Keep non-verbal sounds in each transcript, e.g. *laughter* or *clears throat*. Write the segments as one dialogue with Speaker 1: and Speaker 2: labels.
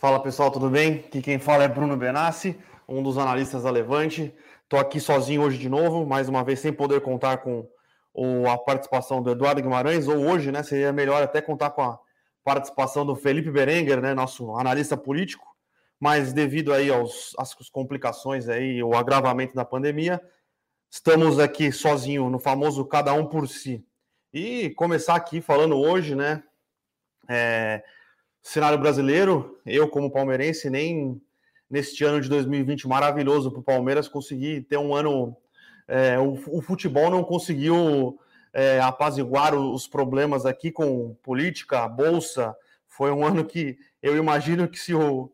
Speaker 1: Fala pessoal, tudo bem? Aqui quem fala é Bruno Benassi, um dos analistas da Levante. Estou aqui sozinho hoje de novo, mais uma vez sem poder contar com a participação do Eduardo Guimarães, ou hoje, né? Seria melhor até contar com a participação do Felipe Berenguer, né? Nosso analista político, mas devido aí aos, às complicações aí, o agravamento da pandemia, estamos aqui sozinho no famoso cada um por si. E começar aqui falando hoje, né? É, cenário brasileiro, eu como palmeirense, nem neste ano de 2020 maravilhoso para o Palmeiras consegui ter um ano. É, o, o, futebol não conseguiu é, apaziguar os problemas aqui com política, bolsa. Foi um *laughs* ano que eu imagino que se o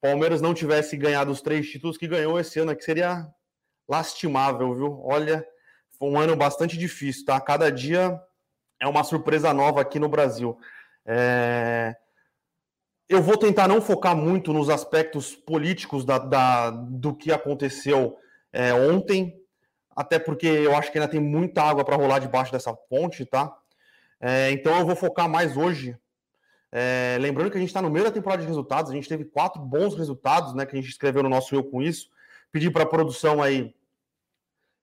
Speaker 1: Palmeiras não tivesse ganhado os três títulos que ganhou esse ano, que seria lastimável, viu? Olha, foi um ano bastante difícil, tá? Cada dia é uma surpresa nova aqui no Brasil. É eu vou tentar não focar muito nos aspectos políticos da, da do que aconteceu é, ontem, até porque eu acho que ainda tem muita água para rolar debaixo dessa ponte, tá? É, então eu vou focar mais hoje. É, lembrando que a gente está no meio da temporada de resultados, a gente teve quatro bons resultados, né? Que a gente escreveu no nosso Eu com isso. Pedi para a produção aí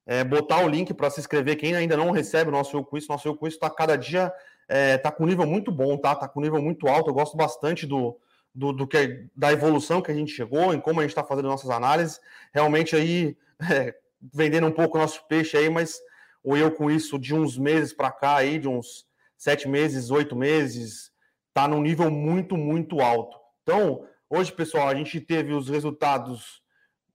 Speaker 1: é, botar o link para se inscrever. Quem ainda não recebe o nosso Eu com isso, nosso Eu com isso está cada dia é, tá com um nível muito bom, tá? Tá com um nível muito alto. Eu gosto bastante do, do, do que da evolução que a gente chegou, em como a gente está fazendo nossas análises. Realmente aí é, vendendo um pouco o nosso peixe aí, mas o eu com isso de uns meses para cá aí, de uns sete meses, oito meses, tá num nível muito, muito alto. Então, hoje, pessoal, a gente teve os resultados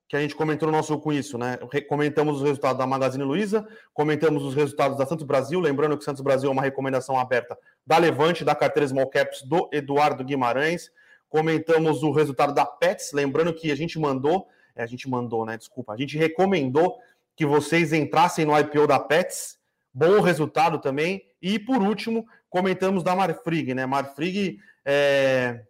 Speaker 1: que a gente comentou no nosso com isso, né? Comentamos os resultados da Magazine Luiza, comentamos os resultados da Santos Brasil, lembrando que Santos Brasil é uma recomendação aberta da Levante, da carteira Small Caps do Eduardo Guimarães. Comentamos o resultado da Pets, lembrando que a gente mandou, é, a gente mandou, né? Desculpa, a gente recomendou que vocês entrassem no IPO da Pets. Bom resultado também. E por último, comentamos da Marfrig, né? Marfrig é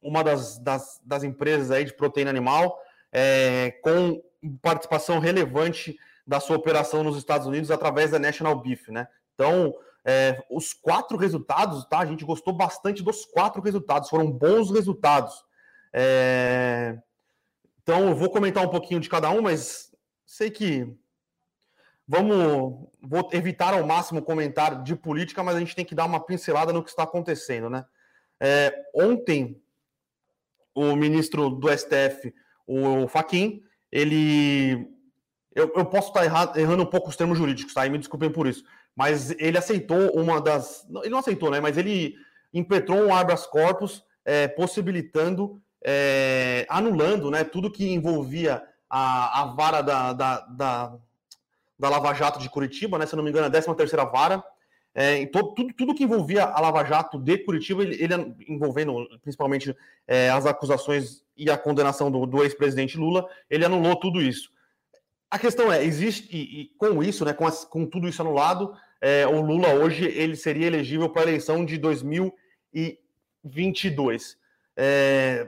Speaker 1: uma das, das, das empresas aí de proteína animal é, com participação relevante da sua operação nos Estados Unidos através da National Beef, né? Então, é, os quatro resultados, tá? A gente gostou bastante dos quatro resultados, foram bons resultados. É... Então, eu vou comentar um pouquinho de cada um, mas sei que vamos vou evitar ao máximo comentário de política, mas a gente tem que dar uma pincelada no que está acontecendo, né? É, ontem, o ministro do STF o Faquin, ele. Eu, eu posso estar errado, errando um pouco os termos jurídicos, tá? E me desculpem por isso. Mas ele aceitou uma das. Ele não aceitou, né? Mas ele impetrou um habeas corpus, é, possibilitando, é, anulando né, tudo que envolvia a, a vara da, da, da, da Lava Jato de Curitiba, né? Se não me engano, a 13 terceira vara, é, todo, tudo, tudo que envolvia a Lava Jato de Curitiba, ele, ele envolvendo principalmente é, as acusações e a condenação do, do ex-presidente Lula, ele anulou tudo isso. A questão é, existe, e, e com isso, né, com, as, com tudo isso anulado, é, o Lula hoje ele seria elegível para a eleição de 2022. É,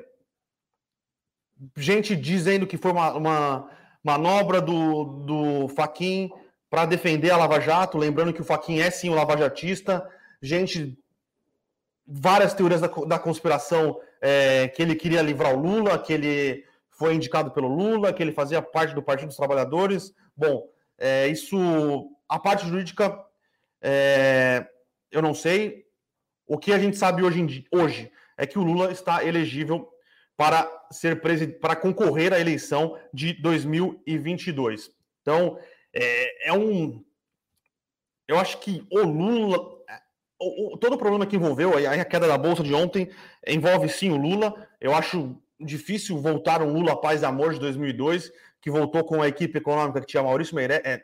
Speaker 1: gente dizendo que foi uma, uma manobra do, do Faquin para defender a Lava Jato, lembrando que o Faquin é sim um lavajatista, gente, várias teorias da, da conspiração é, que ele queria livrar o Lula, que ele foi indicado pelo Lula, que ele fazia parte do Partido dos Trabalhadores. Bom, é, isso, a parte jurídica, é, eu não sei. O que a gente sabe hoje, hoje é que o Lula está elegível para ser para concorrer à eleição de 2022. Então, é, é um. Eu acho que o Lula. O, o, todo o problema que envolveu a, a queda da bolsa de ontem envolve sim o Lula. Eu acho difícil voltar um Lula Paz e Amor de 2002, que voltou com a equipe econômica que tinha Maurício Meirelles, é,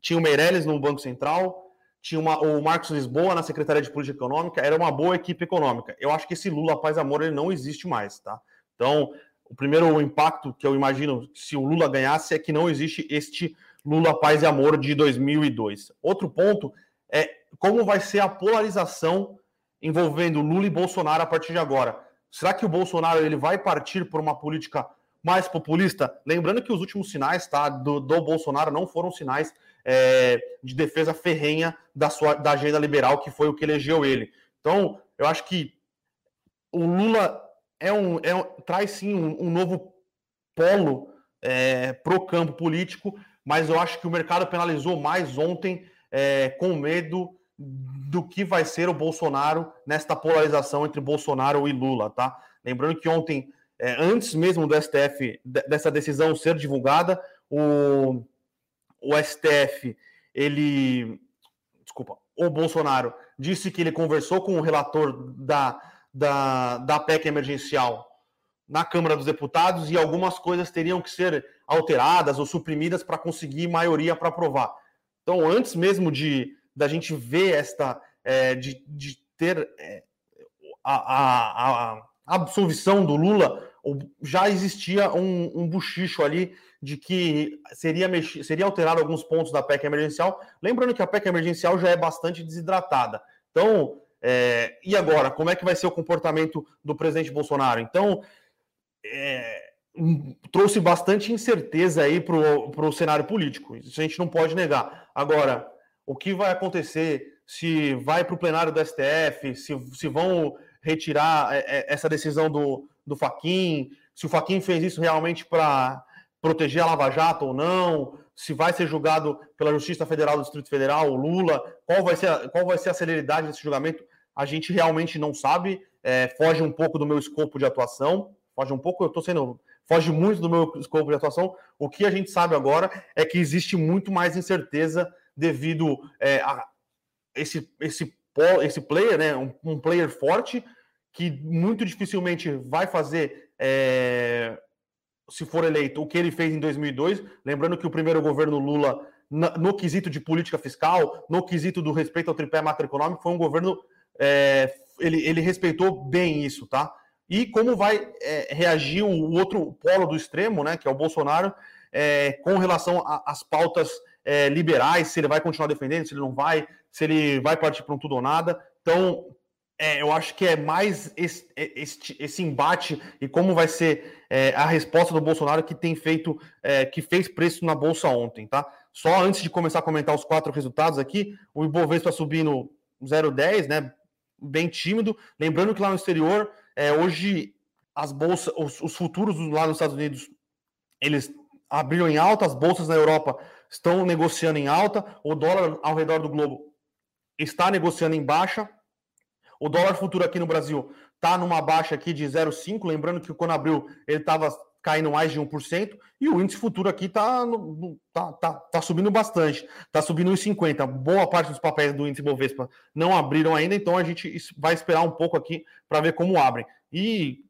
Speaker 1: tinha o Meirelles no Banco Central, tinha uma, o Marcos Lisboa na Secretaria de Política Econômica, era uma boa equipe econômica. Eu acho que esse Lula Paz e Amor ele não existe mais, tá? Então, o primeiro impacto que eu imagino se o Lula ganhasse é que não existe este Lula Paz e Amor de 2002. Outro ponto é como vai ser a polarização envolvendo Lula e Bolsonaro a partir de agora. Será que o Bolsonaro ele vai partir por uma política mais populista? Lembrando que os últimos sinais tá, do, do Bolsonaro não foram sinais é, de defesa ferrenha da, sua, da agenda liberal, que foi o que elegeu ele. Então, eu acho que o Lula é um, é um traz sim um, um novo polo é, pro campo político, mas eu acho que o mercado penalizou mais ontem é, com medo do que vai ser o Bolsonaro nesta polarização entre Bolsonaro e Lula, tá? Lembrando que ontem, é, antes mesmo do STF, dessa decisão ser divulgada, o, o STF, ele. Desculpa, o Bolsonaro disse que ele conversou com o relator da, da, da PEC emergencial na Câmara dos Deputados e algumas coisas teriam que ser alteradas ou suprimidas para conseguir maioria para aprovar. Então, antes mesmo de da gente ver esta é, de, de ter é, a, a, a, absolvição do Lula, já existia um, um buchicho ali de que seria, mexer, seria alterado alguns pontos da PEC emergencial. Lembrando que a PEC emergencial já é bastante desidratada. Então, é, e agora? Como é que vai ser o comportamento do presidente Bolsonaro? Então, é, trouxe bastante incerteza aí para o cenário político. Isso a gente não pode negar. Agora, o que vai acontecer? Se vai para o plenário do STF, se, se vão retirar é, é, essa decisão do, do Faquin, se o Faquin fez isso realmente para proteger a Lava Jato ou não, se vai ser julgado pela Justiça Federal do Distrito Federal, o Lula, qual vai ser, qual vai ser a celeridade desse julgamento, a gente realmente não sabe, é, foge um pouco do meu escopo de atuação, foge um pouco, eu estou sendo foge muito do meu escopo de atuação. O que a gente sabe agora é que existe muito mais incerteza devido é, a esse, esse, esse player, né, um, um, player forte, que muito dificilmente vai fazer, é, se for eleito, o que ele fez em 2002. Lembrando que o primeiro governo Lula, no, quesito de política fiscal, no quesito do respeito ao tripé macroeconômico, foi um governo. É, ele, ele respeitou bem isso, tá? E como vai é, reagir o outro polo do extremo, né, que é o Bolsonaro, é, com relação às pautas é, liberais, se ele vai continuar defendendo, se ele não vai, se ele vai partir para um tudo ou nada. Então, é, eu acho que é mais esse, esse, esse, embate e como vai ser é, a resposta do Bolsonaro que tem feito, é, que fez preço na Bolsa ontem, tá? Só antes de começar a comentar os quatro resultados aqui, o Ibovespa subindo 0,10, né? Bem tímido. Lembrando que lá no exterior é, hoje, as bolsas, os, os, futuros lá nos Estados Unidos, eles abriram em alta, as bolsas na Europa estão negociando em alta, o dólar ao redor do globo está negociando em baixa. O dólar futuro aqui no Brasil está numa baixa aqui de 0,5, lembrando que quando abriu ele estava caindo mais de 1%, e o índice futuro aqui está tá, tá, tá subindo bastante, está subindo 1,50. Boa parte dos papéis do índice Bovespa não abriram ainda, então a gente vai esperar um pouco aqui para ver como abrem. E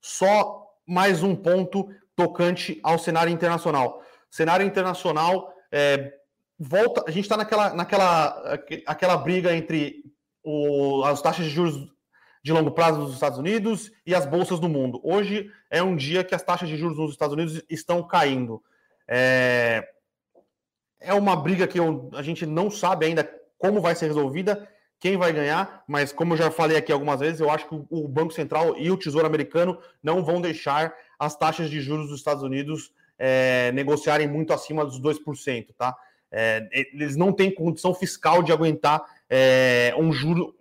Speaker 1: só mais um ponto tocante ao cenário internacional. Cenário internacional, é, volta, a gente está naquela, naquela aquela briga entre o, as taxas de juros de longo prazo dos Estados Unidos e as bolsas do mundo. Hoje é um dia que as taxas de juros nos Estados Unidos estão caindo. É, é uma briga que eu, a gente não sabe ainda como vai ser resolvida, quem vai ganhar, mas como eu já falei aqui algumas vezes, eu acho que o Banco Central e o Tesouro Americano não vão deixar as taxas de juros dos Estados Unidos é, negociarem muito acima dos 2%, tá? É, eles não têm condição fiscal de aguentar é, um juro,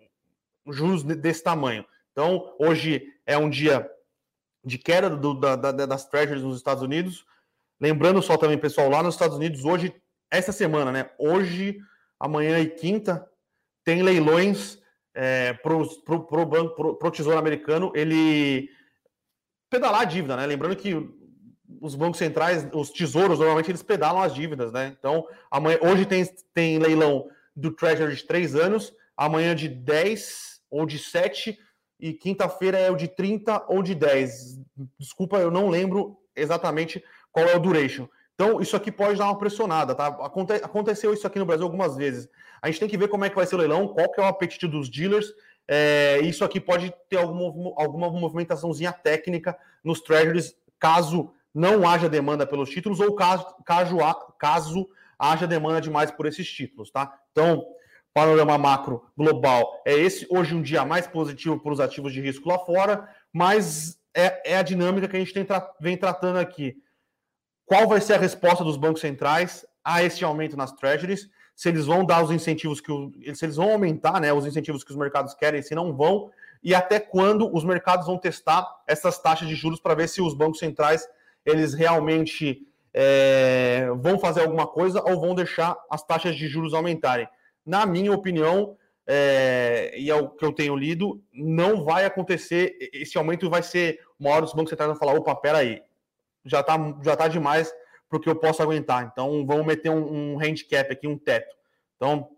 Speaker 1: juros desse tamanho. Então, hoje é um dia de queda do, da, da, das treasuries nos Estados Unidos. Lembrando só também, pessoal, lá nos Estados Unidos, hoje, essa semana, né? Hoje, amanhã e quinta, tem leilões é, para o banco, para o Tesouro Americano, ele pedalar a dívida, né? Lembrando que os bancos centrais, os tesouros, normalmente eles pedalam as dívidas, né? Então, amanhã, hoje tem, tem leilão do Treasury de três anos, amanhã de 10 ou de 7 e quinta-feira é o de 30 ou de 10. Desculpa, eu não lembro exatamente qual é o duration. Então, isso aqui pode dar uma pressionada, tá? Aconte aconteceu isso aqui no Brasil algumas vezes. A gente tem que ver como é que vai ser o leilão, qual que é o apetite dos dealers. É, isso aqui pode ter alguma, alguma movimentaçãozinha técnica nos treasuries, caso não haja demanda pelos títulos ou caso, caso, caso haja demanda demais por esses títulos, tá? Então, panorama macro global é esse. Hoje, um dia mais positivo para os ativos de risco lá fora, mas é, é a dinâmica que a gente tra vem tratando aqui. Qual vai ser a resposta dos bancos centrais a esse aumento nas treasuries? Se eles vão dar os incentivos que o, se eles vão aumentar, né, os incentivos que os mercados querem, se não vão. e até quando os mercados vão testar essas taxas de juros para ver se os bancos centrais eles realmente é, vão fazer alguma coisa ou vão deixar as taxas de juros aumentarem. Na minha opinião, é, e é o que eu tenho lido, não vai acontecer. Esse aumento vai ser uma hora os bancos centrais vão falar: opa, peraí, já está já tá demais para que eu posso aguentar. Então vamos meter um, um handicap aqui, um teto. Então,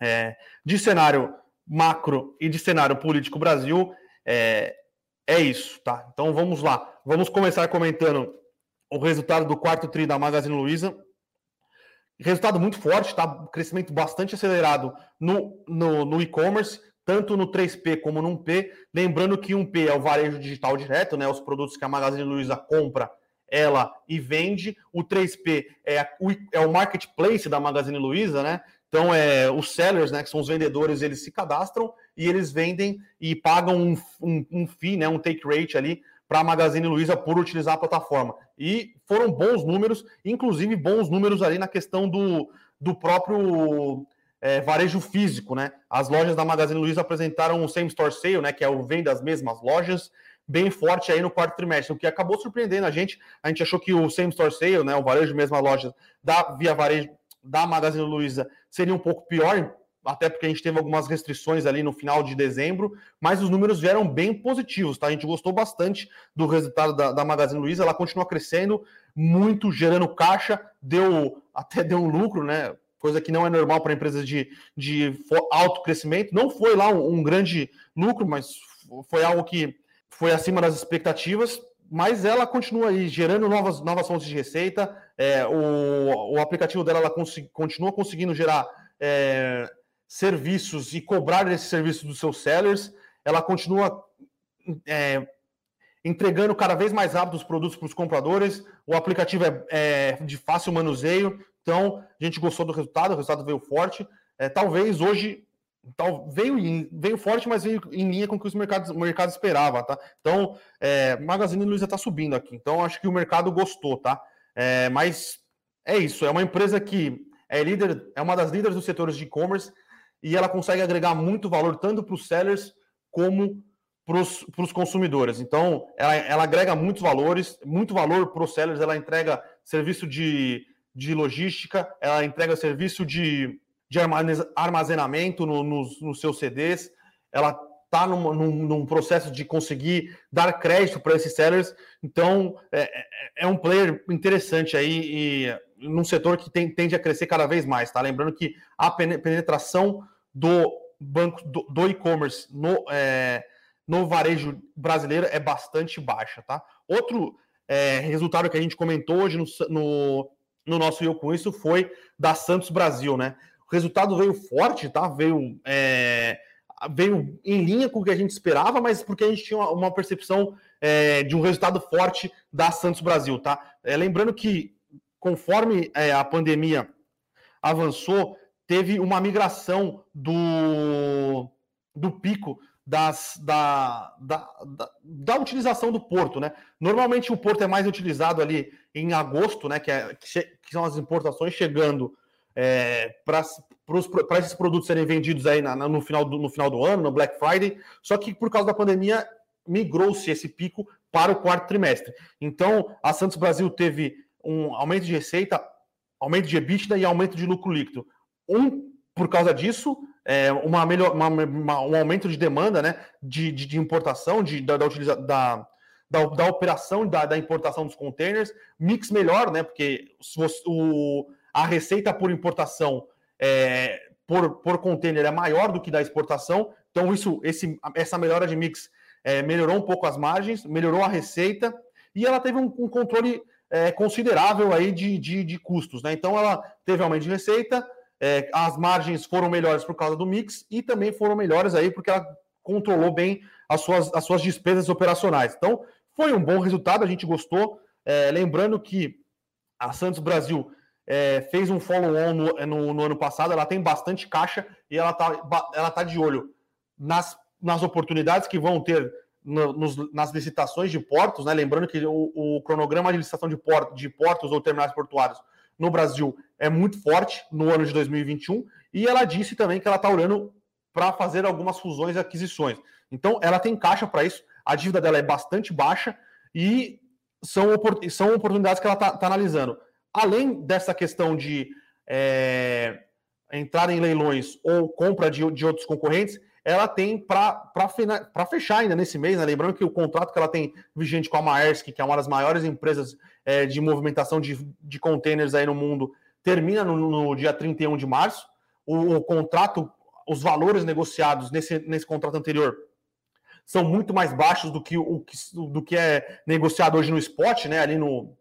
Speaker 1: é, de cenário macro e de cenário político Brasil, é, é isso, tá? Então vamos lá. Vamos começar comentando o resultado do quarto tri da Magazine Luiza. Resultado muito forte, tá? Crescimento bastante acelerado no, no, no e-commerce, tanto no 3P como no 1P. Lembrando que 1P é o varejo digital direto, né? Os produtos que a Magazine Luiza compra, ela e vende. O 3P é, o, é o marketplace da Magazine Luiza, né? Então, é, os sellers, né, que são os vendedores, eles se cadastram e eles vendem e pagam um, um, um fee, né, um take rate ali para a Magazine Luiza por utilizar a plataforma. E foram bons números, inclusive bons números ali na questão do, do próprio é, varejo físico, né? As lojas da Magazine Luiza apresentaram o same store sale, né, que é o venda das mesmas lojas, bem forte aí no quarto trimestre, o que acabou surpreendendo a gente. A gente achou que o same store sale, né, o varejo mesma loja da via varejo da Magazine Luiza seria um pouco pior, até porque a gente teve algumas restrições ali no final de dezembro, mas os números vieram bem positivos, tá? A gente gostou bastante do resultado da, da Magazine Luiza, ela continua crescendo muito, gerando caixa, deu *laughs* até deu um lucro, né? Coisa que não é normal para empresas de, de alto crescimento. Não foi lá um, um grande lucro, mas foi algo que foi acima das expectativas, mas ela continua aí gerando novas, novas fontes de receita. É, o, o aplicativo dela ela cons continua conseguindo gerar é, serviços e cobrar esses serviços dos seus sellers, ela continua é, entregando cada vez mais rápido os produtos para os compradores. O aplicativo é, é, de fácil manuseio, então a gente gostou do resultado, o resultado veio forte. É, talvez hoje tal, veio, veio forte, mas veio em linha com o que os mercados, o mercado esperava, tá? Então, é, Magazine Luiza está subindo aqui, então acho que o mercado gostou, tá? É, mas é isso, é uma empresa que é líder, é uma das líderes dos setores de e-commerce, e ela consegue agregar muito valor tanto para os sellers como para os consumidores. Então, ela, ela agrega muitos valores, muito valor para os sellers, ela entrega serviço de, de logística, ela entrega serviço de, de armazenamento no, nos, nos seus CDs, ela está num, num, num, processo de conseguir dar crédito para esses sellers. Então, é, é, é um player interessante aí e num setor que tem, tende a crescer cada vez mais, tá? Lembrando que a penetração do banco do, do e-commerce no, é, no varejo brasileiro é bastante baixa, tá? Outro é, resultado que a gente comentou hoje no, no, no nosso Eu Com Isso foi da Santos Brasil, né? O resultado veio forte, tá? Veio, é, veio em linha com o que a gente esperava, mas porque a gente tinha uma, uma percepção é, de um resultado forte da Santos Brasil, tá? É, lembrando que conforme é, a pandemia avançou, teve uma migração do, do pico das, da, da, da, da, utilização do porto, né? Normalmente o porto é mais utilizado ali em agosto, né? Que, é, que são as importações chegando é, para esses produtos serem vendidos aí na, no, final do, no final do ano, no Black Friday. Só que por causa da pandemia migrou-se esse pico para o quarto trimestre. Então a Santos Brasil teve um aumento de receita, aumento de EBITDA e aumento de lucro líquido. Um, por causa disso, é, uma melhor, uma, uma, um aumento de demanda né, de, de, de importação, de, da, da, da, da, da, operação da, da importação dos containers, mix melhor, né? Porque você, o, a receita por importação é, por, por container é maior do que da exportação, então isso, esse, essa melhora de mix é, melhorou um pouco as margens, melhorou a receita e ela teve um, um controle é, considerável aí de, de, de, custos, né? Então ela teve aumento de receita, é, as margens foram melhores por causa do mix e também foram melhores aí porque ela controlou bem as suas, as suas despesas operacionais. Então, foi um bom resultado, a gente gostou. É, lembrando que a Santos Brasil é, fez um follow-on no, no, no, ano passado, ela tem bastante caixa e ela está ela tá de olho nas, nas oportunidades que vão ter no, nos, nas licitações de portos, né? Lembrando que o, o cronograma de licitação de, port, de portos ou terminais portuários no Brasil é muito forte no ano de 2021, e ela disse também que ela está olhando para fazer algumas fusões e aquisições. Então, ela tem caixa para isso, a dívida dela é bastante baixa e são, são oportunidades que ela está tá analisando. Além dessa questão de é, entrar em leilões ou compra de, de outros concorrentes, ela tem para fechar ainda nesse mês, né? lembrando que o contrato que ela tem vigente com a Maersk, que é uma das maiores empresas é, de movimentação de, de containers aí no mundo, termina no, no dia 31 de março. O, o, contrato, os valores negociados nesse, nesse contrato anterior são muito mais baixos do que o do que é negociado hoje no spot, né? Ali no,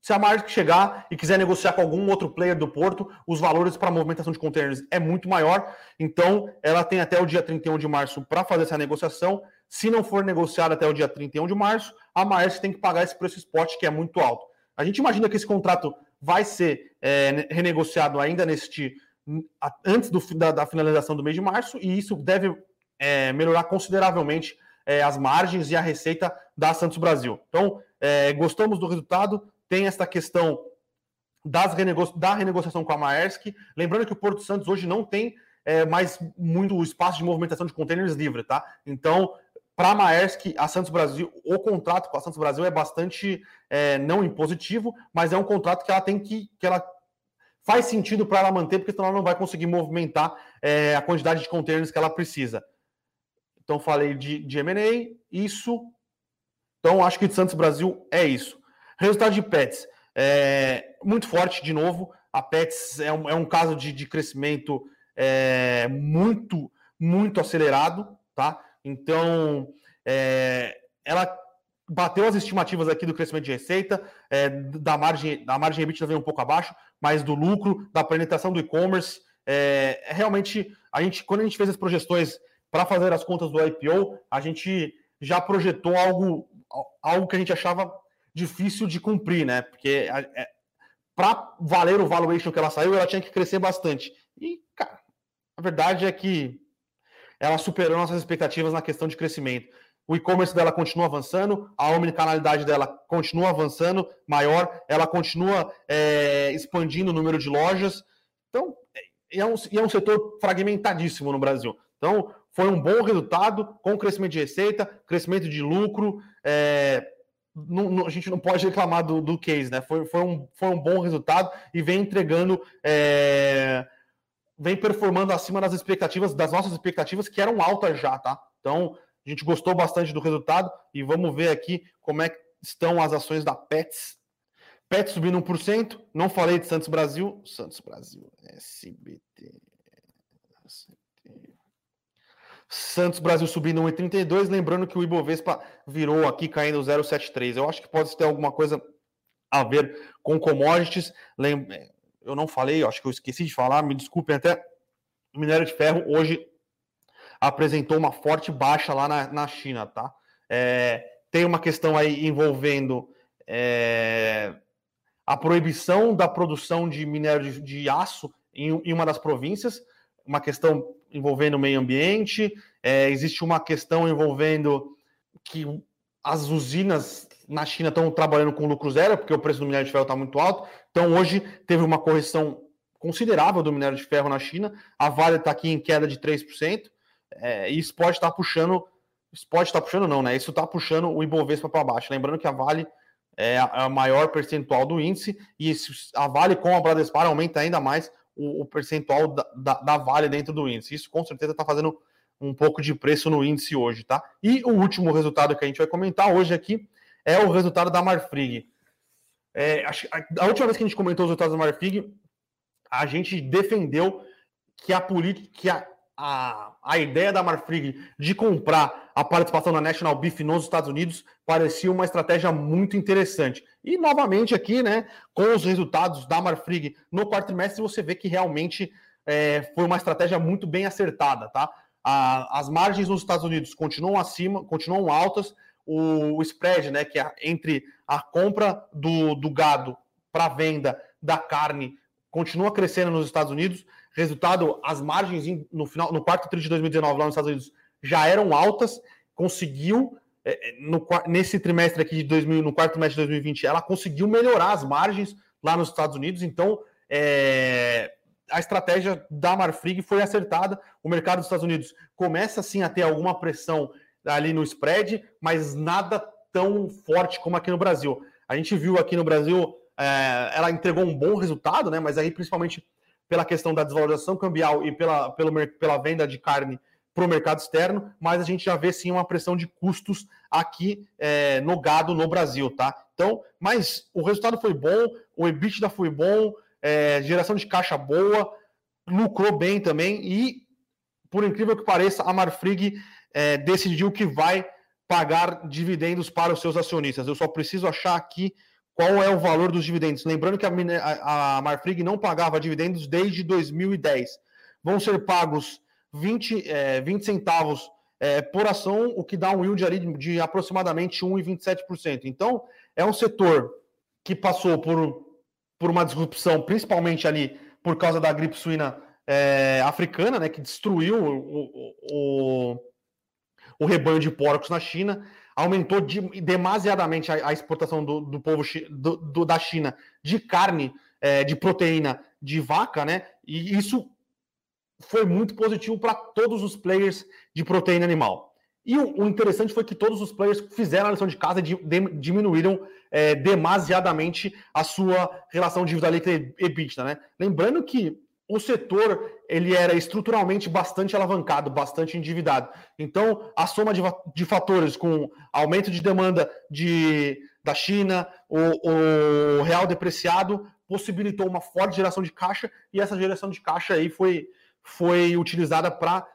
Speaker 1: se a Maersk chegar e quiser negociar com algum outro player do porto, os valores para movimentação de containers é muito maior. Então, ela tem até o dia 31 de março para fazer essa negociação. Se não for negociada até o dia 31 de março, a Maersk tem que pagar esse preço spot que é muito alto. A gente imagina que esse contrato vai ser é, renegociado ainda neste antes do, da, da, finalização do mês de março e isso deve é, melhorar consideravelmente é, as margens e a receita da Santos Brasil. Então, é, gostamos do resultado, tem essa questão das renego... da renegociação com a Maersk. Lembrando que o Porto Santos hoje não tem é, mais muito espaço de movimentação de containers livre, tá? Então, para a Maersk, a Santos Brasil, o contrato com a Santos Brasil é bastante é, não impositivo, mas é um contrato que ela tem que, que ela faz sentido para ela manter, porque senão ela não vai conseguir movimentar é, a quantidade de containers que ela precisa. Então, falei de, de M&A, isso. Então, acho que de Santos Brasil é isso. Resultado de Pets. É, muito forte, de novo. A Pets é um, é um caso de, de crescimento é, muito, muito acelerado, tá? Então, é, ela bateu as estimativas aqui do crescimento de receita, é, da margem, da margem EBITDA veio um pouco abaixo, mas do lucro, da apresentação do e-commerce, é, realmente, a gente, quando a gente fez as projeções para fazer as contas do IPO, a gente já projetou algo, algo que a gente achava difícil de cumprir, né? Porque é, para valer o valuation que ela saiu, ela tinha que crescer bastante. E, cara, a verdade é que ela superou nossas expectativas na questão de crescimento. O e-commerce dela continua avançando, a omnicanalidade dela continua avançando, maior, ela continua é, expandindo o número de lojas. Então, é um, é um setor fragmentadíssimo no Brasil. Então, foi um bom resultado com crescimento de receita, crescimento de lucro, é, não, não, a gente não pode reclamar do, do case, né? Foi, foi, um, foi um bom resultado e vem entregando, é, vem performando acima das expectativas, das nossas expectativas, que eram altas já, tá? Então, a gente gostou bastante do resultado e vamos ver aqui como é que estão as ações da Pets. Pets subindo 1%, não falei de Santos Brasil, Santos Brasil, SBT. Santos Brasil subindo 1,32. Lembrando que o Ibovespa virou aqui caindo 0,73. Eu acho que pode ter alguma coisa a ver com commodities. Eu não falei, acho que eu esqueci de falar, me desculpem até. O minério de ferro hoje apresentou uma forte baixa lá na, na China, tá? É, tem uma questão aí envolvendo é, a proibição da produção de minério de, de aço em, em uma das províncias, uma questão envolvendo o meio ambiente, é, existe uma questão envolvendo que as usinas na China estão trabalhando com lucro zero, porque o preço do minério de ferro está muito alto. Então, hoje teve uma correção considerável do minério de ferro na China. A Vale está aqui em queda de 3%. É, e isso pode estar tá puxando. Isso pode estar tá puxando, não, né? Isso está puxando o Ibovespa para baixo. Lembrando que a Vale é a, é maior percentual do índice, e a Vale com a Bradespar aumenta ainda mais o, o percentual da, da, da, Vale dentro do índice. Isso com certeza está fazendo um pouco de preço no índice hoje, tá? E o último resultado que a gente vai comentar hoje aqui é o resultado da Marfrig. É, a, a, última vez que a gente comentou os resultados da Marfrig, a gente defendeu que a política, que a, a, a ideia da Marfrig de comprar a participação da National Beef nos Estados Unidos parecia uma estratégia muito interessante. E novamente aqui, né, com os resultados da Marfrig no quarto trimestre, você vê que realmente é, foi uma estratégia muito bem acertada, tá? A, as margens nos Estados Unidos continuam acima, continuam altas. O, o spread, né, que é entre a compra do, do gado para venda da carne, continua crescendo nos Estados Unidos. Resultado, as margens no final, no quarto trimestre de 2019 lá nos Estados Unidos já eram altas. Conseguiu é, é, no, nesse trimestre aqui de 2000, no quarto trimestre de 2020, ela conseguiu melhorar as margens lá nos Estados Unidos, então é, a estratégia da Marfrig foi acertada. O mercado dos Estados Unidos começa sim a ter alguma pressão ali no spread, mas nada tão forte como aqui no Brasil. A gente viu aqui no Brasil, é, ela entregou um bom resultado, né? Mas aí principalmente pela questão da desvalorização cambial e pela, pelo, pela venda de carne para o mercado externo, mas a gente já vê sim uma pressão de custos aqui é, no gado no Brasil, tá? Então, mas o resultado foi bom, o EBITDA foi bom, é, geração de caixa boa, lucrou bem também e, por incrível que pareça, a Marfrig é, decidiu que vai pagar dividendos para os seus acionistas. Eu só preciso achar aqui qual é o valor dos dividendos. Lembrando que a, a, a Marfrig não pagava dividendos desde 2010. Vão ser pagos 20, é, 20 centavos é, por ação, o que dá um yield ali de, aproximadamente 1,27%. Então, é um setor que passou por, por uma disrupção, principalmente ali por causa da gripe suína é, africana, né, que destruiu o, o, o, rebanho de porcos na China aumentou de, demasiadamente a, a exportação do, do povo do, do, da China de carne, é, de proteína de vaca, né? E isso foi muito positivo para todos os players de proteína animal. E o, o, interessante foi que todos os players fizeram a lição de casa e de, de, diminuíram é, demasiadamente a sua relação de dívida líquida e EBITDA, né? Lembrando que o setor ele era estruturalmente bastante alavancado, bastante endividado. Então, a soma de, de fatores com aumento de demanda de, da China, o, o, real depreciado, possibilitou uma forte geração de caixa, e essa geração de caixa aí foi, foi utilizada para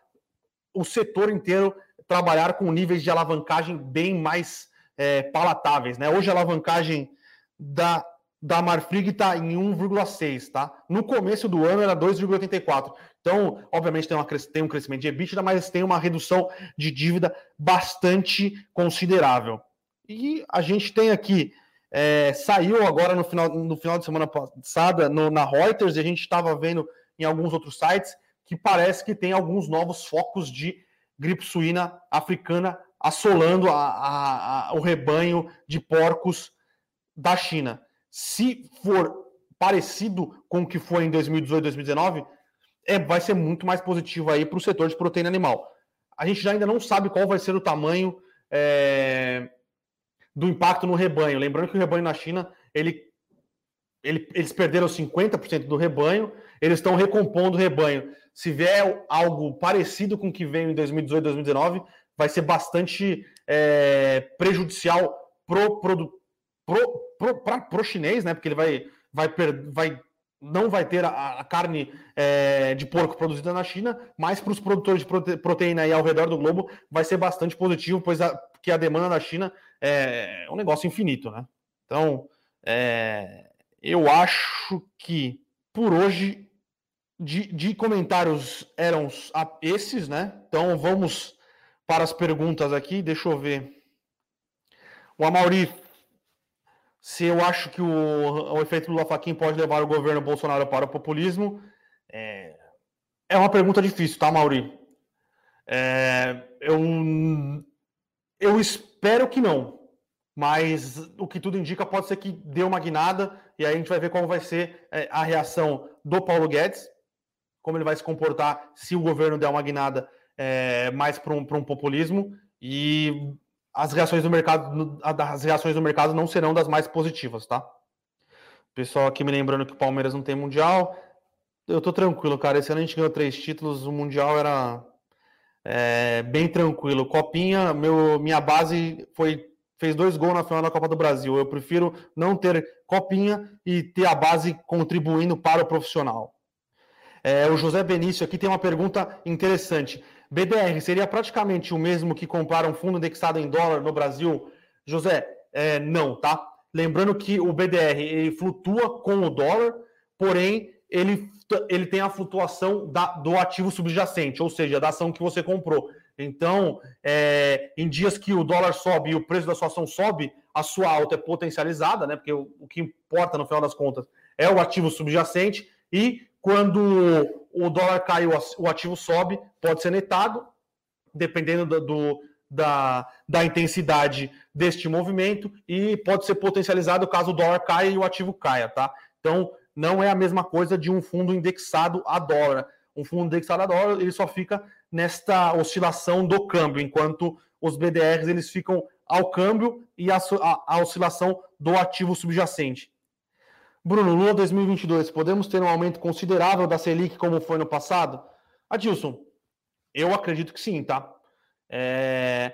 Speaker 1: o setor inteiro trabalhar com níveis de alavancagem bem mais é, palatáveis. Né? Hoje a alavancagem da da Marfrig está em 1,6, tá? No começo do ano era 2,84. Então, obviamente, tem, uma, tem um crescimento de EBITDA, mas tem uma redução de dívida bastante considerável. E a gente tem aqui, é, saiu agora no final, no final de semana passada no, na Reuters, e a gente estava vendo em alguns outros sites, que parece que tem alguns novos focos de gripe suína africana assolando a, a, a, o rebanho de porcos da China se for parecido com o que foi em 2018, 2019, é, vai ser muito mais positivo aí para o setor de proteína animal. A gente ainda não sabe qual vai ser o tamanho é, do impacto no rebanho. Lembrando que o rebanho na China, ele, ele, eles perderam 50% do rebanho, eles estão recompondo o rebanho. Se vier algo parecido com o que veio em 2018, 2019, vai ser bastante é, prejudicial pro, pro, pro, para o chinês, né? Porque ele vai, vai, vai não vai ter a, a carne é, de porco produzida na China, mas para os produtores de prote, proteína aí ao redor do globo vai ser bastante positivo, pois a, que a demanda da China é um negócio infinito, né? Então, é, eu acho que por hoje de, de comentários eram esses, né? Então vamos para as perguntas aqui. Deixa eu ver. O Amauri se eu acho que o, o efeito Lula Faquin pode levar o governo Bolsonaro para o populismo, é, é uma pergunta difícil, tá, Mauri? É, eu, eu espero que não, mas o que tudo indica pode ser que dê uma guinada e aí a gente vai ver qual vai ser é, a reação do Paulo Guedes, como ele vai se comportar se o governo der uma guinada é, mais para um, um populismo e as reações do mercado, as reações do mercado não serão das mais positivas, tá? Pessoal aqui me lembrando que o Palmeiras não tem mundial. Eu tô tranquilo, cara. Esse ano a gente ganhou três títulos, o mundial era é, bem tranquilo. Copinha, meu, minha base foi fez dois gols na final da Copa do Brasil. Eu prefiro não ter copinha e ter a base contribuindo para o profissional. É, o José Benício aqui tem uma pergunta interessante. BDR seria praticamente o mesmo que comprar um fundo indexado em dólar no Brasil? José, é, não, tá? Lembrando que o BDR ele flutua com o dólar, porém ele, ele tem a flutuação da, do ativo subjacente, ou seja, da ação que você comprou. Então, é, em dias que o dólar sobe e o preço da sua ação sobe, a sua alta é potencializada, né? Porque o, o que importa no final das contas é o ativo subjacente, e quando o dólar cai, o ativo sobe, pode ser netado, dependendo do, do, da, da intensidade deste movimento, e pode ser potencializado caso o dólar caia e o ativo caia, tá? Então, não é a mesma coisa de um fundo indexado a dólar. Um fundo indexado a dólar, ele só fica nesta oscilação do câmbio, enquanto os BDRs eles ficam ao câmbio e a, a, a oscilação do ativo subjacente. Bruno, Lula 2022, podemos ter um aumento considerável da Selic como foi no passado? Adilson, eu acredito que sim, tá? É,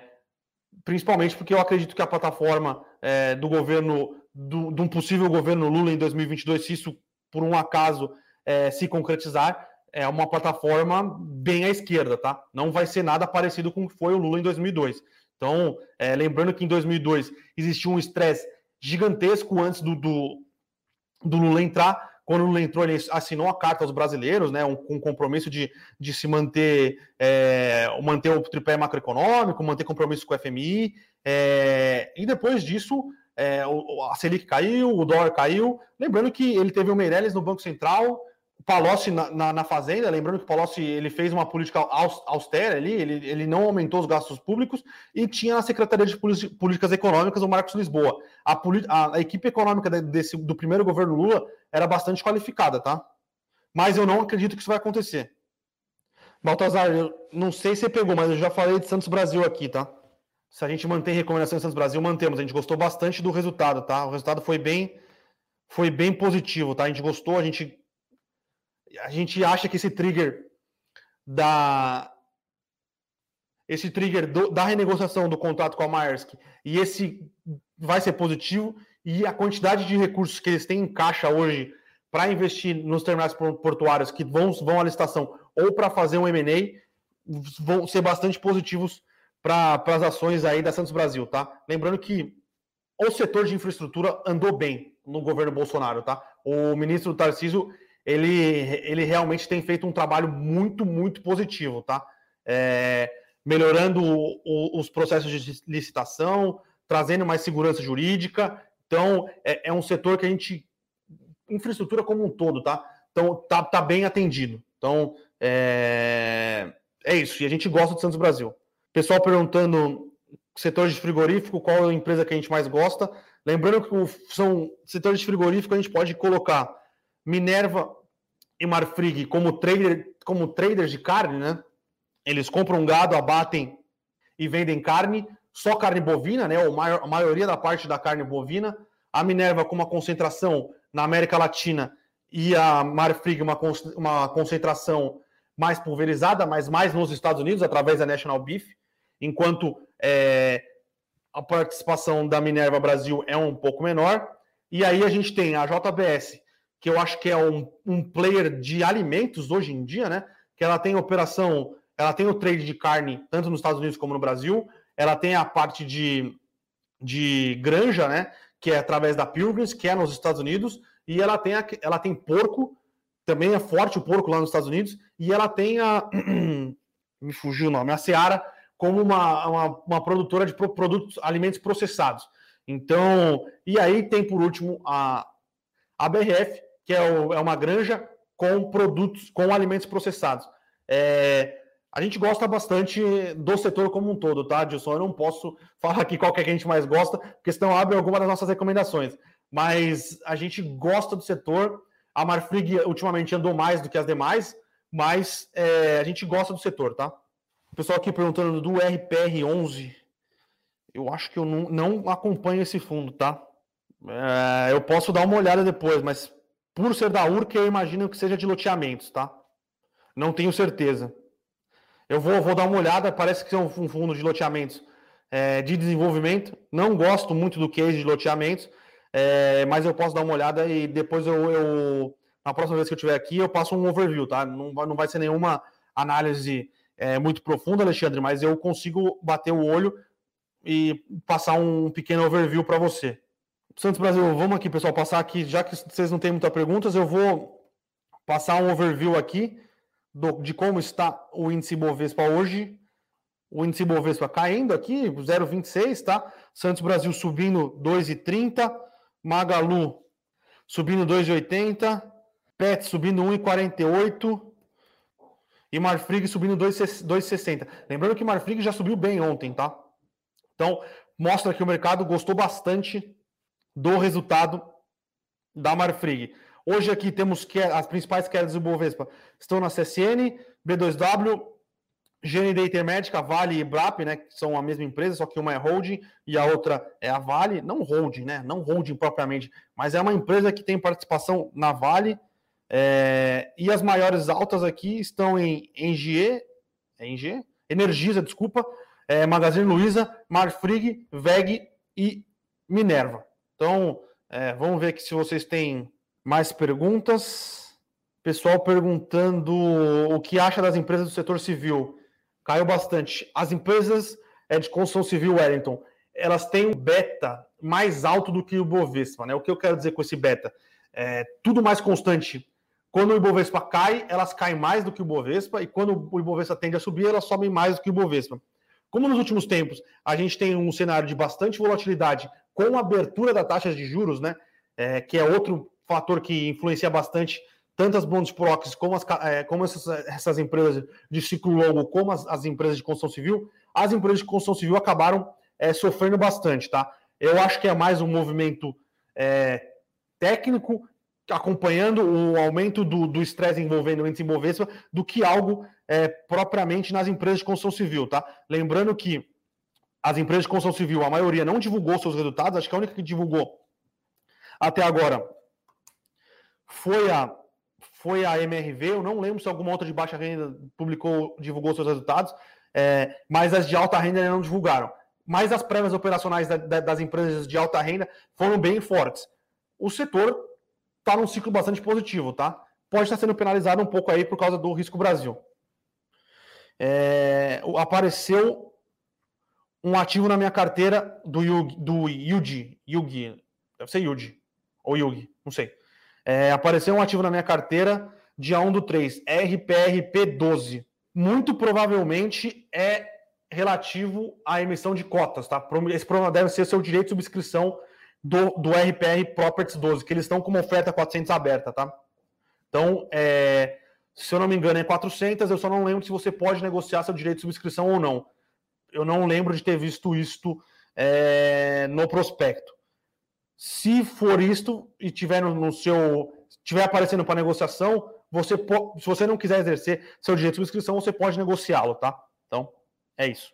Speaker 1: principalmente porque eu acredito que a plataforma é, do governo, do, de um possível governo Lula em 2022, se isso por um acaso é, se concretizar, é uma plataforma bem à esquerda, tá? Não vai ser nada parecido com o que foi o Lula em 2002. Então, é, lembrando que em 2002 existiu um estresse gigantesco antes do, do, do Lula entrar, quando o Lula entrou, ele assinou a carta aos brasileiros, né, um, um compromisso de, de se manter, é, manter o tripé macroeconômico, manter compromisso com o FMI, é, e depois disso é, a Selic caiu, o dólar caiu. Lembrando que ele teve o Meirelles no Banco Central, Palocci na, na, na, Fazenda. Lembrando que o Palocci ele fez uma política austera ali, ele, ele não aumentou os gastos públicos e tinha na Secretaria de Políticas Econômicas o Marcos Lisboa. A, a, a equipe econômica desse, do primeiro governo Lula era bastante qualificada, tá? Mas eu não acredito que isso vai acontecer. Baltazar, eu não sei se você pegou, mas eu já falei de Santos Brasil aqui, tá? Se a gente mantém recomendação de Santos Brasil, mantemos. A gente gostou bastante do resultado, tá? O resultado foi bem, foi bem positivo, tá? A gente gostou, a gente, a gente acha que esse trigger da esse trigger do, da renegociação do contrato com a Maersk e esse vai ser positivo e a quantidade de recursos que eles têm em caixa hoje para investir nos terminais portuários que vão, vão à licitação ou para fazer um M&A vão ser bastante positivos para as ações aí da Santos Brasil, tá? Lembrando que o setor de infraestrutura andou bem no governo Bolsonaro, tá? O ministro Tarcísio, ele, ele realmente tem feito um trabalho muito, muito positivo, tá? É, melhorando o, o, os processos de licitação, trazendo mais segurança jurídica, então, é, é, um setor que a gente. Infraestrutura como um todo, tá? Então, tá, tá bem atendido. Então, é, é isso. E a gente gosta do Santos Brasil. Pessoal perguntando setor de frigorífico, qual é a empresa que a gente mais gosta. Lembrando que são setores de frigorífico, a gente pode colocar Minerva e Marfrig como trader, como traders de carne, né? Eles compram gado, abatem e vendem carne só carne bovina, né? a maioria da parte da carne bovina. A Minerva com uma concentração na América Latina e a Marfrig uma, uma concentração mais pulverizada, mas mais nos Estados Unidos, através da National Beef, enquanto é, a participação da Minerva Brasil é um pouco menor. E aí a gente tem a JBS, que eu acho que é um, um player de alimentos hoje em dia, né? Que ela tem operação, ela tem o trade de carne tanto nos Estados Unidos como no Brasil, ela tem a parte de, de granja, né? Que é através da Pilgrims, que é nos Estados Unidos, e ela tem, a, ela tem porco, também é forte o porco lá nos Estados Unidos, e ela tem a. *clears throat* me fugiu o nome, a Seara, como uma, uma, uma produtora de produtos, alimentos processados. Então, e aí tem por último a, a BRF, que é, o, é uma granja com produtos, com alimentos processados. É, a gente gosta bastante do setor como um todo, tá, Dilson? Eu não posso falar aqui qual que, é que a gente mais gosta, porque senão abre alguma das nossas recomendações. Mas a gente gosta do setor. A Marfrig ultimamente andou mais do que as demais, mas é, a gente gosta do setor, tá? O pessoal aqui perguntando do RPR11. Eu acho que eu não, não acompanho esse fundo, tá? É, eu posso dar uma olhada depois, mas por ser da URC, eu imagino que seja de loteamentos, tá? Não tenho certeza. Eu vou, vou dar uma olhada, parece que é um fundo de loteamentos é, de desenvolvimento. Não gosto muito do case de loteamentos, é, mas eu posso dar uma olhada e depois eu, eu, na próxima vez que eu estiver aqui, eu passo um overview, tá? Não, não vai ser nenhuma análise é, muito profunda, Alexandre, mas eu consigo bater o olho e passar um pequeno overview para você. Santos Brasil, vamos aqui, pessoal, passar aqui, já que vocês não têm muitas perguntas, eu vou passar um overview aqui do, de como está o índice Bovespa hoje. O índice Bovespa caindo aqui, 0,26, tá? Santos Brasil subindo 2,30, Magalu subindo 2,80, Pet subindo 1,48 e Marfrig subindo 2,60. Lembrando que Marfrig já subiu bem ontem, tá? Então, mostra que o mercado gostou bastante do resultado da Marfrig. Hoje aqui temos que as principais quedas do Bovespa estão na CSN, B2W, GND Intermédica, Vale e Brap, né, que são a mesma empresa, só que uma é holding e a outra é a Vale, não holding, né, não holding propriamente, mas é uma empresa que tem participação na Vale, é, e as maiores altas aqui estão em Engie, é Engie? Energisa, desculpa, é, Magazine Luiza, Marfrig, VEG e Minerva. Então, é, vamos ver aqui se vocês têm mais perguntas. Pessoal perguntando o que acha das empresas do setor civil caiu bastante. As empresas é, de construção civil, Wellington, elas têm um beta mais alto do que o Bovespa, né? O que eu quero dizer com esse beta? É tudo mais constante. Quando o Ibovespa cai, elas caem mais do que o Bovespa, e quando o Ibovespa tende a subir, elas sobem mais do que o Bovespa. Como nos últimos tempos a gente tem um cenário de bastante volatilidade com a abertura da taxa de juros, né? É, que é outro fator que influencia bastante tanto as bonds proxies como, as, é, como essas, essas, empresas de ciclo longo, como as, as, empresas de construção civil, as empresas de construção civil acabaram é, sofrendo bastante, tá? Eu acho que é mais um movimento é, técnico acompanhando o aumento do estresse envolvendo o índice do que algo é, propriamente nas empresas de construção civil, tá? Lembrando que as empresas de construção civil, a maioria não divulgou seus resultados, acho que a única que divulgou até agora foi a foi a MRV, eu não lembro se alguma outra de baixa renda publicou, divulgou seus resultados, é, mas as de alta renda não divulgaram. Mas as prévias operacionais da, da, das empresas de alta renda foram bem fortes. O setor está num ciclo bastante positivo, tá? Pode estar sendo penalizado um pouco aí por causa do risco Brasil. É, apareceu um ativo na minha carteira do Yugi, do Yugi, Yugi, deve ser Yugi, ou Yugi, não sei. É, apareceu um ativo na minha carteira, dia 1 do 3, RPRP12. Muito provavelmente é relativo à emissão de cotas, tá? Esse deve ser seu direito de subscrição do, do RPR Properties 12, que eles estão com uma oferta 400 aberta, tá? Então, é, se eu não me engano, é 400, eu só não lembro se você pode negociar seu direito de subscrição ou não. Eu não lembro de ter visto isto é, no prospecto. Se for isto e tiver no, seu tiver aparecendo para negociação, você se você não quiser exercer seu direito de subscrição, você pode negociá-lo, tá? Então, é isso.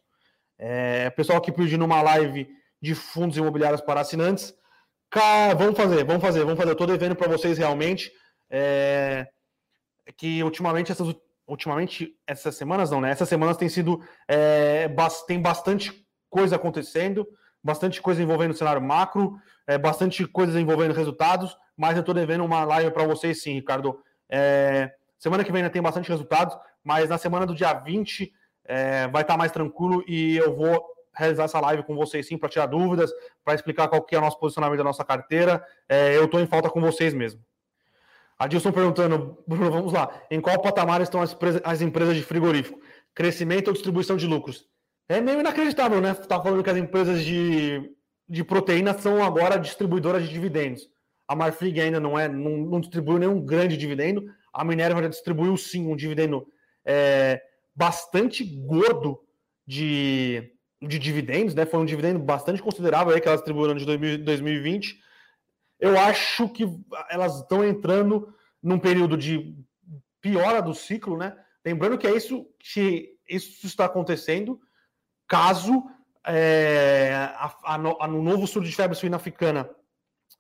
Speaker 1: É, pessoal aqui pedindo uma live de fundos imobiliários para assinantes. Cara, vamos fazer, vamos fazer, vamos fazer. Eu estou devendo para vocês realmente é, que ultimamente essas ultimamente essas semanas não, né? Essas semanas tem sido é, tem bastante coisa acontecendo bastante coisa envolvendo o cenário macro, é, bastante coisa envolvendo resultados, mas eu estou devendo uma live para vocês sim, Ricardo. É, semana que vem ainda tem bastante resultados, mas na semana do dia 20 é, vai estar tá mais tranquilo e eu vou realizar essa live com vocês sim para tirar dúvidas, para explicar qual que é o nosso posicionamento da nossa carteira. É, eu estou em falta com vocês mesmo. Adilson perguntando, Bruno, vamos lá. Em qual patamar estão as, as empresas de frigorífico? Crescimento ou distribuição de lucros? É meio inacreditável, né? Tá falando que as empresas de, de proteína são agora distribuidoras de dividendos. A Marfrig ainda não é, não, não distribuiu nenhum grande dividendo. A Minerva já distribuiu sim um dividendo é, bastante gordo de, de dividendos, né? Foi um dividendo bastante considerável aí que elas distribuíram de 2020. Eu acho que elas estão entrando num período de piora do ciclo, né? Lembrando que é isso que isso está acontecendo caso é, a, a, a, no novo surto de febre suína africana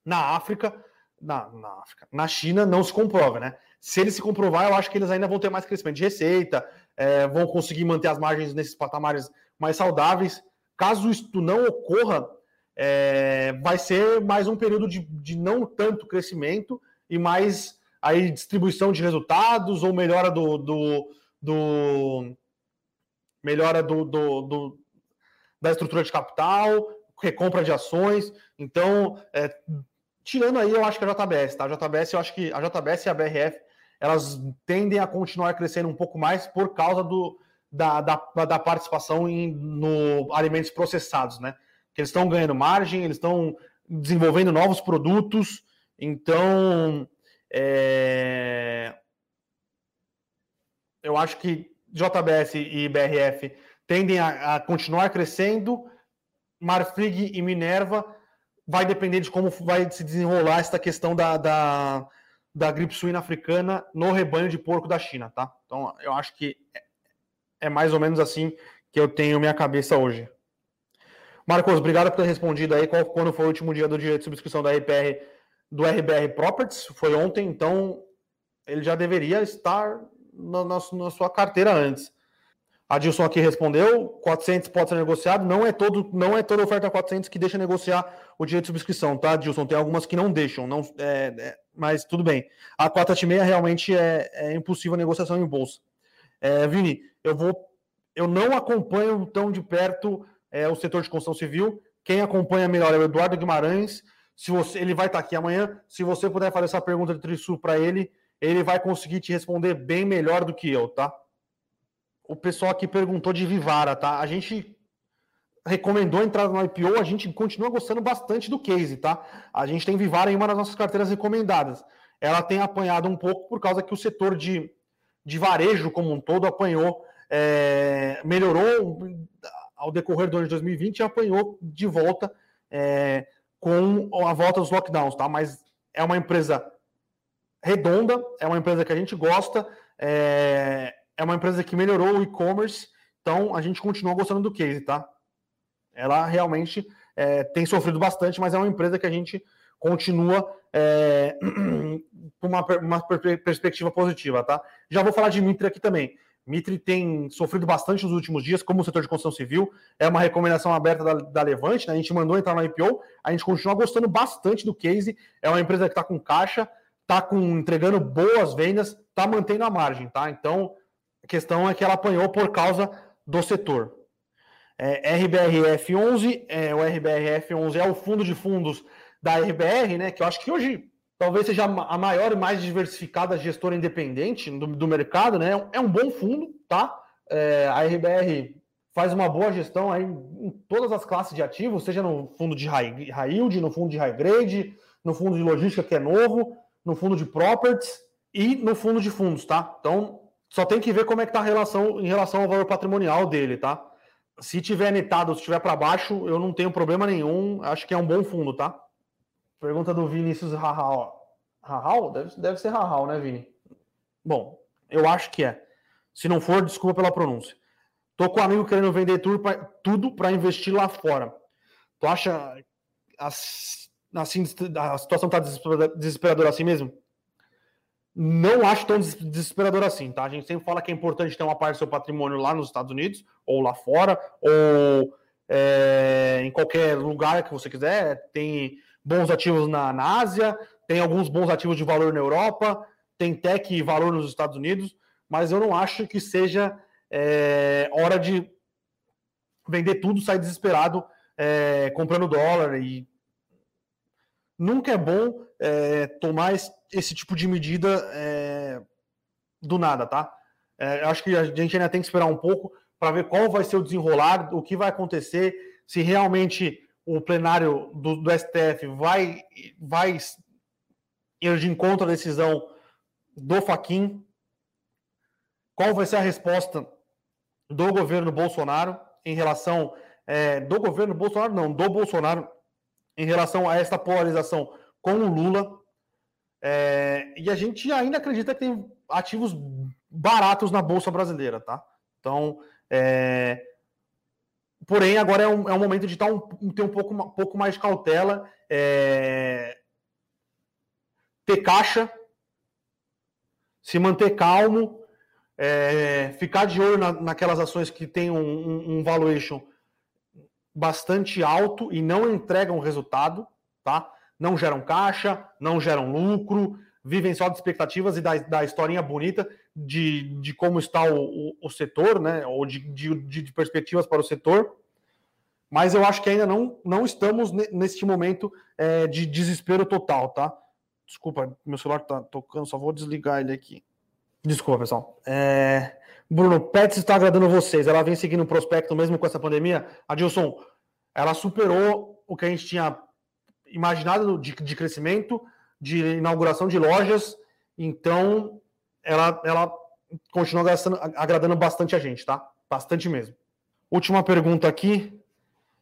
Speaker 1: na África, na, na, África, na China, não se comprova, né? Se ele se comprovar, eu acho que eles ainda vão ter mais crescimento de receita, é, vão conseguir manter as margens nesses patamares mais saudáveis. Caso isso não ocorra, é, vai ser mais um período de, de não tanto crescimento e mais aí distribuição de resultados ou melhora do, do, do melhora do, do, do, da estrutura de capital, recompra de ações. Então, é, tirando aí, eu acho que a JBS, tá? A JBS, eu acho que a JBS e a BRF elas tendem a continuar crescendo um pouco mais por causa do, da, da, da participação em, no alimentos processados, né? Que eles estão ganhando margem, eles estão desenvolvendo novos produtos, então é... eu acho que JBS e BRF tendem a, a continuar crescendo, Marfrig e Minerva vai depender de como vai se desenrolar essa questão da, da da gripe suína africana no rebanho de porco da China, tá? Então, eu acho que é mais ou menos assim que eu tenho minha cabeça hoje. Marcos, obrigado por ter respondido aí qual, quando foi o último dia do direito de subscrição da RPR, do RBR Properties. Foi ontem, então ele já deveria estar na, na, na sua carteira antes. A Dilson aqui respondeu, 400 pode ser negociado, não é todo, não é toda oferta 400 que deixa negociar o direito de subscrição, tá, Dilson? Tem algumas que não deixam, não, é, é, mas tudo bem. A 476 realmente é, é impossível a negociação em bolsa. É, Vini, eu vou, eu não acompanho tão de perto é, o setor de construção civil. Quem acompanha melhor é o Eduardo Guimarães. Se você, ele vai estar aqui amanhã. Se você puder fazer essa pergunta de Trisul para ele, ele vai conseguir te responder bem melhor do que eu, tá? o pessoal aqui perguntou de Vivara, tá? A gente recomendou entrar no IPO, a gente continua gostando bastante do case, tá? A gente tem Vivara em uma das nossas carteiras recomendadas. Ela tem apanhado um pouco por causa que o setor de, de varejo como um todo apanhou, é, melhorou ao decorrer do ano de 2020 e apanhou de volta é, com a volta dos lockdowns, tá? Mas é uma empresa redonda, é uma empresa que a gente gosta, é, é uma empresa que melhorou o e-commerce, então a gente continua gostando do case, tá? Ela realmente é, tem sofrido bastante, mas é uma empresa que a gente continua é, *clears throat* com uma, uma, perspectiva positiva, tá? Já vou falar de Mitre aqui também. Mitre tem sofrido bastante nos últimos dias, como o setor de construção civil. É uma recomendação aberta da, da Levante, né? A gente mandou entrar no IPO, a gente continua gostando bastante do case. É uma empresa que está com caixa, está com, entregando boas vendas, está mantendo a margem, tá? Então, a questão é que ela apanhou por causa do setor. É, RBRF11, é, o RBRF11 é o fundo de fundos da RBR, né? Que eu acho que hoje talvez seja a maior e mais diversificada gestora independente do, do mercado, né? É um bom fundo, tá? É, a RBR faz uma boa gestão aí em todas as classes de ativos, seja no fundo de high, high yield, no fundo de high grade, no fundo de logística que é novo, no fundo de properties e no fundo de fundos, tá? Então, só tem que ver como é que tá a relação em relação ao valor patrimonial dele, tá? Se tiver netado, se tiver para baixo, eu não tenho problema nenhum. Acho que é um bom fundo, tá? Pergunta do Vinícius Rahal. Rahal? Deve, deve ser Rahal, né, Vini? Bom, eu acho que é. Se não for, desculpa pela pronúncia. Tô com um amigo querendo vender tudo para investir lá fora. Tu acha assim, a situação tá desesperadora assim mesmo? Não acho tão desesperador assim, tá? A gente sempre fala que é importante ter uma parte do seu patrimônio lá nos Estados Unidos, ou lá fora, ou é, em qualquer lugar que você quiser. Tem bons ativos na, na Ásia, tem alguns bons ativos de valor na Europa, tem tech e valor nos Estados Unidos, mas eu não acho que seja é, hora de vender tudo, sair desesperado é, comprando dólar e nunca é bom é, tomar esse, tipo de medida é, do nada, tá? É, acho que a gente ainda tem que esperar um pouco para ver qual vai ser o desenrolar, o que vai acontecer, se realmente o plenário do, do STF vai, vai ir de encontro à decisão do Faquin, qual vai ser a resposta do governo Bolsonaro em relação é, do governo Bolsonaro, não, do Bolsonaro em relação a esta polarização com o Lula. É, e a gente ainda acredita que tem ativos baratos na Bolsa Brasileira, tá? Então, é, porém, agora é um, é um momento de tá um, ter um pouco, um pouco mais cautela, é, ter caixa, se manter calmo, é, ficar de olho na, naquelas ações que têm um, um, um valuation bastante alto e não entregam resultado, tá? Não geram caixa, não geram lucro, vivem só de expectativas e da, da historinha bonita de, de como está o, o, o setor, né? Ou de, de, de, perspectivas para o setor. Mas eu acho que ainda não, não estamos neste momento é, de desespero total, tá? Desculpa, meu celular tá tocando, só vou desligar ele aqui. Desculpa, pessoal. É... Bruno, Pets está agradando vocês. Ela vem seguindo o prospecto mesmo com essa pandemia. Adilson, ela superou o que a gente tinha imaginado de, de crescimento, de inauguração de lojas. Então, ela, ela continua agradando, bastante a gente, tá? Bastante mesmo. Última pergunta aqui.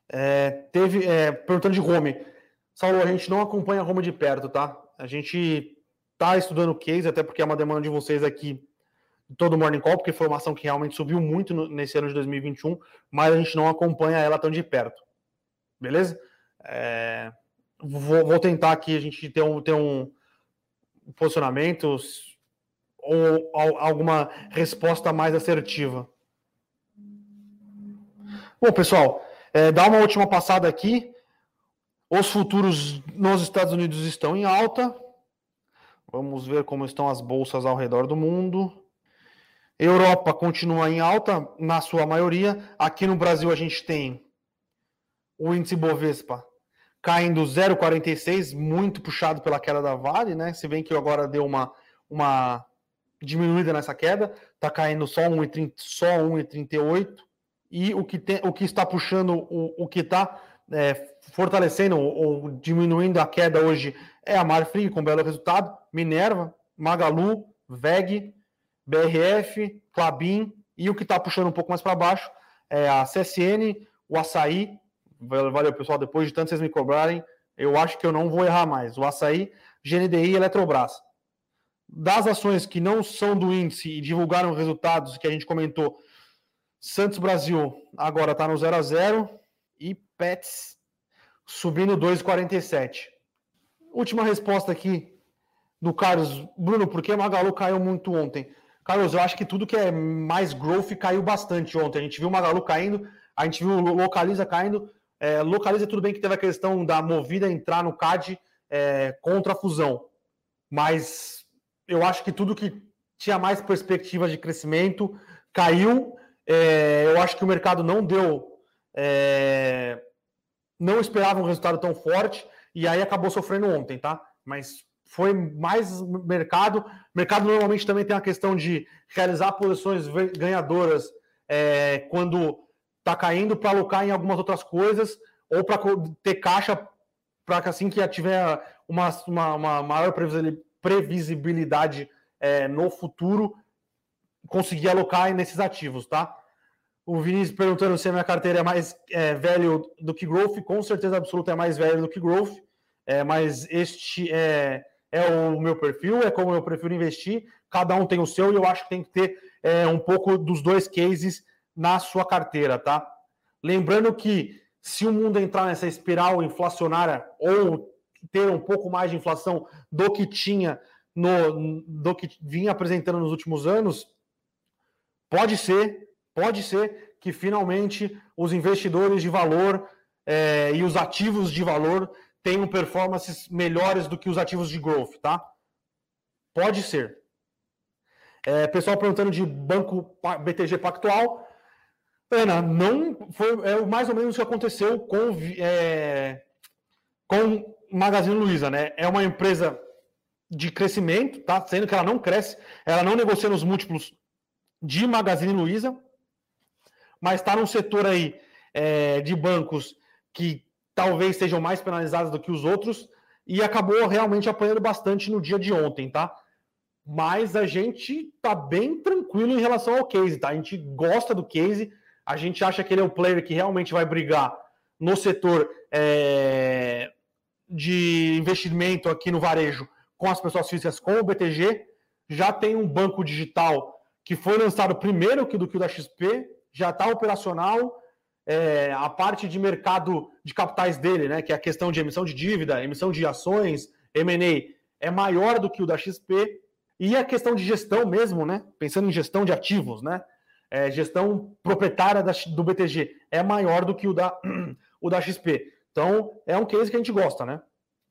Speaker 1: É, teve é, perguntando de home. Saulo, a gente não acompanha Roma de perto, tá? A gente está estudando o case, até porque é uma demanda de vocês aqui todo Morning Call, porque foi uma ação que realmente subiu muito no, nesse ano de 2021, mas a gente não acompanha ela tão de perto. Beleza? É, vou, vou, tentar aqui a gente ter um, ter um posicionamento ou, ou alguma resposta mais assertiva. Bom, pessoal, é, dá uma última passada aqui. Os futuros nos Estados Unidos estão em alta. Vamos ver como estão as bolsas ao redor do mundo. Europa continua em alta, na sua maioria. Aqui no Brasil a gente tem o índice Bovespa caindo 0,46, muito puxado pela queda da Vale, né? Se bem que agora deu uma, uma diminuída nessa queda, está caindo só 1,30, só 1,38. E o que, tem, o que está puxando, o, o que está é, fortalecendo ou, ou diminuindo a queda hoje é a Marfrig, com belo resultado, Minerva, Magalu, VEG, BRF, Clabin e o que está puxando um pouco mais para baixo é a CSN, o Açaí. Valeu, pessoal. Depois de tanto vocês me cobrarem, eu acho que eu não vou errar mais. O Açaí, GNDI e Eletrobras. Das ações que não são do índice e divulgaram resultados que a gente comentou, Santos Brasil agora está no 0 a 0 e Pets subindo 2,47. Última resposta aqui do Carlos. Bruno, por que Magalu caiu muito ontem? Carlos, eu acho que tudo que é mais growth caiu bastante ontem. A gente viu Magalu caindo, a gente viu Localiza caindo. É, Localiza, tudo bem que teve a questão da movida entrar no CAD é, contra a fusão. Mas eu acho que tudo que tinha mais perspectivas de crescimento caiu. É, eu acho que o mercado não deu. É, não esperava um resultado tão forte e aí acabou sofrendo ontem, tá? Mas foi mais mercado. Mercado normalmente também tem a questão de realizar posições ganhadoras é, quando está caindo para alocar em algumas outras coisas ou para ter caixa para que assim que tiver uma, uma, uma maior previsibilidade é, no futuro conseguir alocar nesses ativos, tá? O Vinícius perguntando se a minha carteira é mais é, velho do que growth, com certeza absoluta é mais velho do que growth, é, mas este é é o meu perfil, é como eu prefiro investir, cada um tem o seu e eu acho que tem que ter é, um pouco dos dois cases na sua carteira, tá? Lembrando que se o mundo entrar nessa espiral inflacionária ou ter um pouco mais de inflação do que tinha no do que vinha apresentando nos últimos anos, pode ser, pode ser que finalmente os investidores de valor é, e os ativos de valor tenham performances melhores do que os ativos de growth, tá? Pode ser. É, pessoal perguntando de banco BTG Pactual. Ana, não foi é mais ou menos o que aconteceu com, é, com Magazine Luiza, né? É uma empresa de crescimento, tá? Sendo que ela não cresce, ela não negocia nos múltiplos de Magazine Luiza, mas está num setor aí é, de bancos que talvez sejam mais penalizadas do que os outros e acabou realmente apanhando bastante no dia de ontem, tá? Mas a gente tá bem tranquilo em relação ao case, tá? A gente gosta do case, a gente acha que ele é um player que realmente vai brigar no setor é, de investimento aqui no varejo com as pessoas físicas, com o BTG. Já tem um banco digital que foi lançado primeiro que do que o da XP, já está operacional, é, a parte de mercado de capitais dele, né, que é a questão de emissão de dívida, emissão de ações, M&A, é maior do que o da XP, e a questão de gestão mesmo, né, pensando em gestão de ativos, né, é, gestão proprietária da, do BTG é maior do que o da, *clears throat* o da XP. Então, é um case que a gente gosta, né?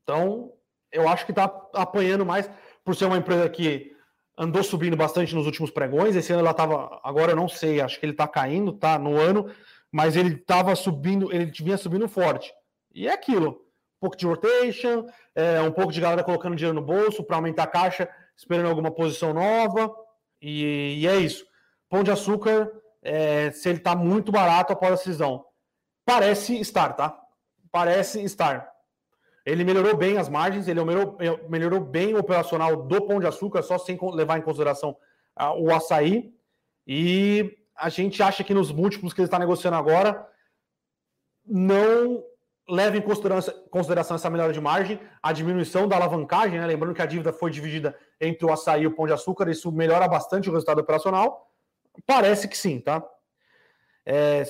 Speaker 1: Então, eu acho que está apanhando mais por ser uma empresa que andou subindo bastante nos últimos pregões. Esse ano ela estava, agora eu não sei, acho que ele está caindo, tá no ano, mas ele estava subindo, ele vinha subindo forte. E é aquilo: um pouco de rotation, é, um pouco de galera colocando dinheiro no bolso para aumentar a caixa, esperando alguma posição nova. E, e é isso. Pão de açúcar, é, se ele está muito barato após a decisão. Parece estar, tá? Parece estar. Ele melhorou bem as margens, ele melhorou, melhorou bem o operacional do Pão de Açúcar, só sem levar em consideração uh, o açaí. E a gente acha que nos múltiplos que ele está negociando agora, não leva em consideração, consideração, essa melhora de margem, a diminuição da alavancagem, né? lembrando que a dívida foi dividida entre o açaí e o pão de açúcar, isso melhora bastante o resultado operacional. Parece que sim, tá? É,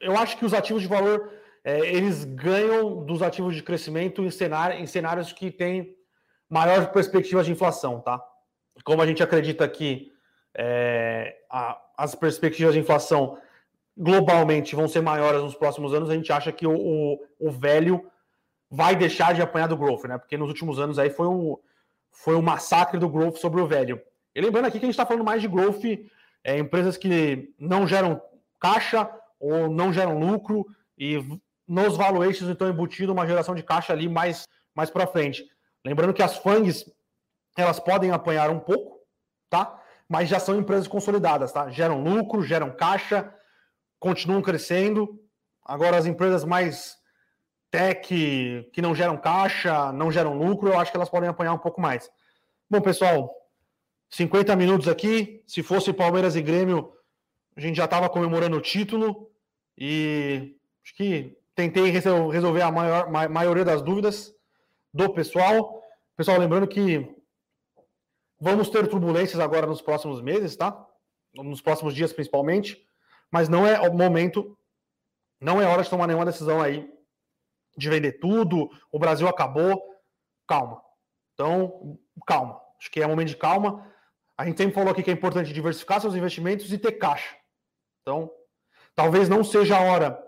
Speaker 1: eu acho que os ativos de valor é, eles ganham dos ativos de crescimento em, em cenários que têm maior perspectiva de inflação, tá? Como a gente acredita que é, a, as perspectivas de inflação globalmente vão ser maiores nos próximos anos, a gente acha que o, o, o velho vai deixar de apanhar do growth, né? Porque nos últimos anos aí foi um, foi um massacre do growth sobre o velho. E lembrando aqui que a gente está falando mais de growth, é, empresas que não geram caixa ou não geram lucro e nos valuations então embutido uma geração de caixa ali mais, mais para frente. Lembrando que as FANGs elas podem apanhar um pouco, tá? Mas já são empresas consolidadas, tá? Geram lucro, geram caixa, continuam crescendo. Agora, as empresas mais tech, que não geram caixa, não geram lucro, eu acho que elas podem apanhar um pouco mais. Bom, pessoal, 50 minutos aqui. Se fosse Palmeiras e Grêmio, a gente já estava comemorando o título. E acho que tentei resolver a maior, ma maioria das dúvidas do pessoal. Pessoal, lembrando que vamos ter turbulências agora nos próximos meses, tá? Nos próximos dias, principalmente mas não é o momento, não é hora de tomar nenhuma decisão aí de vender tudo, o Brasil acabou. Calma. Então, calma. Acho que é momento de calma. A gente sempre falou aqui que é importante diversificar seus investimentos e ter caixa. Então, talvez não seja a hora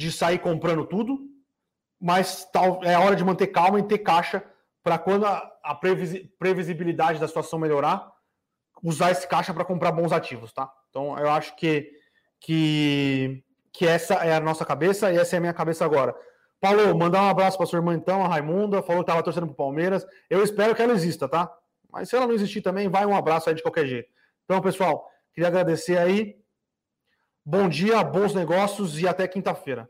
Speaker 1: de sair comprando tudo, mas tal, é hora de manter calma e ter caixa para quando a, a previsibilidade da situação melhorar, usar esse caixa para comprar bons ativos, tá? Então, eu acho que que, que essa é a nossa cabeça e essa é a minha cabeça agora. Paulo, mandar um abraço para sua irmã então, a Raimunda, falou que estava torcendo para o Palmeiras. Eu espero que ela exista, tá? Mas se ela não existir também, vai um abraço aí de qualquer jeito. Então, pessoal, queria agradecer aí. Bom dia, bons negócios e até quinta-feira.